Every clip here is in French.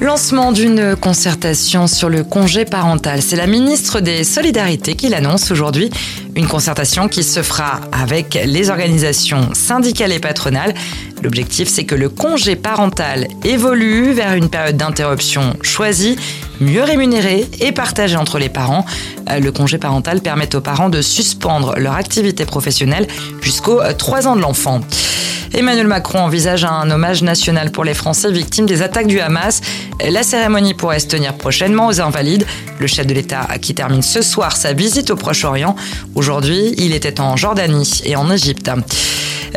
Lancement d'une concertation sur le congé parental. C'est la ministre des Solidarités qui l'annonce aujourd'hui. Une concertation qui se fera avec les organisations syndicales et patronales. L'objectif, c'est que le congé parental évolue vers une période d'interruption choisie, mieux rémunérée et partagée entre les parents. Le congé parental permet aux parents de suspendre leur activité professionnelle jusqu'aux 3 ans de l'enfant. Emmanuel Macron envisage un hommage national pour les Français victimes des attaques du Hamas. La cérémonie pourrait se tenir prochainement aux Invalides. Le chef de l'État qui termine ce soir sa visite au Proche-Orient. Aujourd'hui, il était en Jordanie et en Égypte.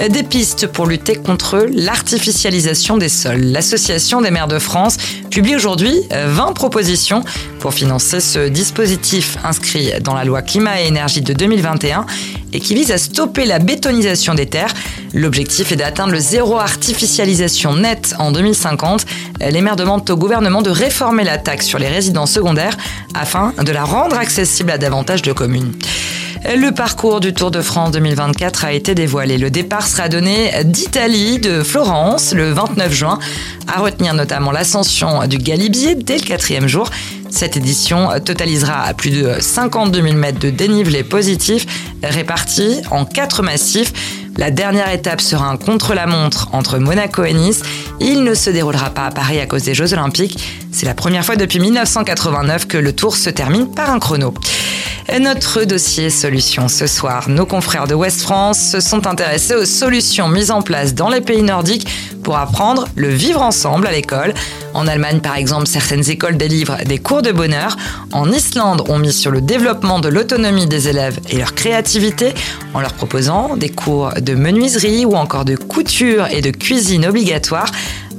Des pistes pour lutter contre l'artificialisation des sols. L'Association des maires de France publie aujourd'hui 20 propositions pour financer ce dispositif inscrit dans la loi climat et énergie de 2021 et qui vise à stopper la bétonisation des terres. L'objectif est d'atteindre le zéro artificialisation net en 2050. Les maires demandent au gouvernement de réformer la taxe sur les résidences secondaires afin de la rendre accessible à davantage de communes. Le parcours du Tour de France 2024 a été dévoilé. Le départ sera donné d'Italie, de Florence, le 29 juin, à retenir notamment l'ascension du Galibier dès le quatrième jour. Cette édition totalisera plus de 52 000 mètres de dénivelé positif répartis en quatre massifs. La dernière étape sera un contre-la-montre entre Monaco et Nice. Il ne se déroulera pas à Paris à cause des Jeux Olympiques. C'est la première fois depuis 1989 que le tour se termine par un chrono. Notre dossier solution ce soir, nos confrères de West France se sont intéressés aux solutions mises en place dans les pays nordiques pour apprendre le vivre ensemble à l'école. En Allemagne, par exemple, certaines écoles délivrent des cours de bonheur. En Islande, on mise sur le développement de l'autonomie des élèves et leur créativité en leur proposant des cours de menuiserie ou encore de couture et de cuisine obligatoires.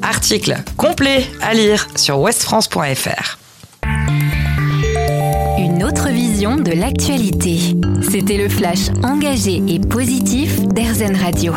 Article complet à lire sur westfrance.fr. Une autre vision de l'actualité. C'était le flash engagé et positif d'Airzen Radio.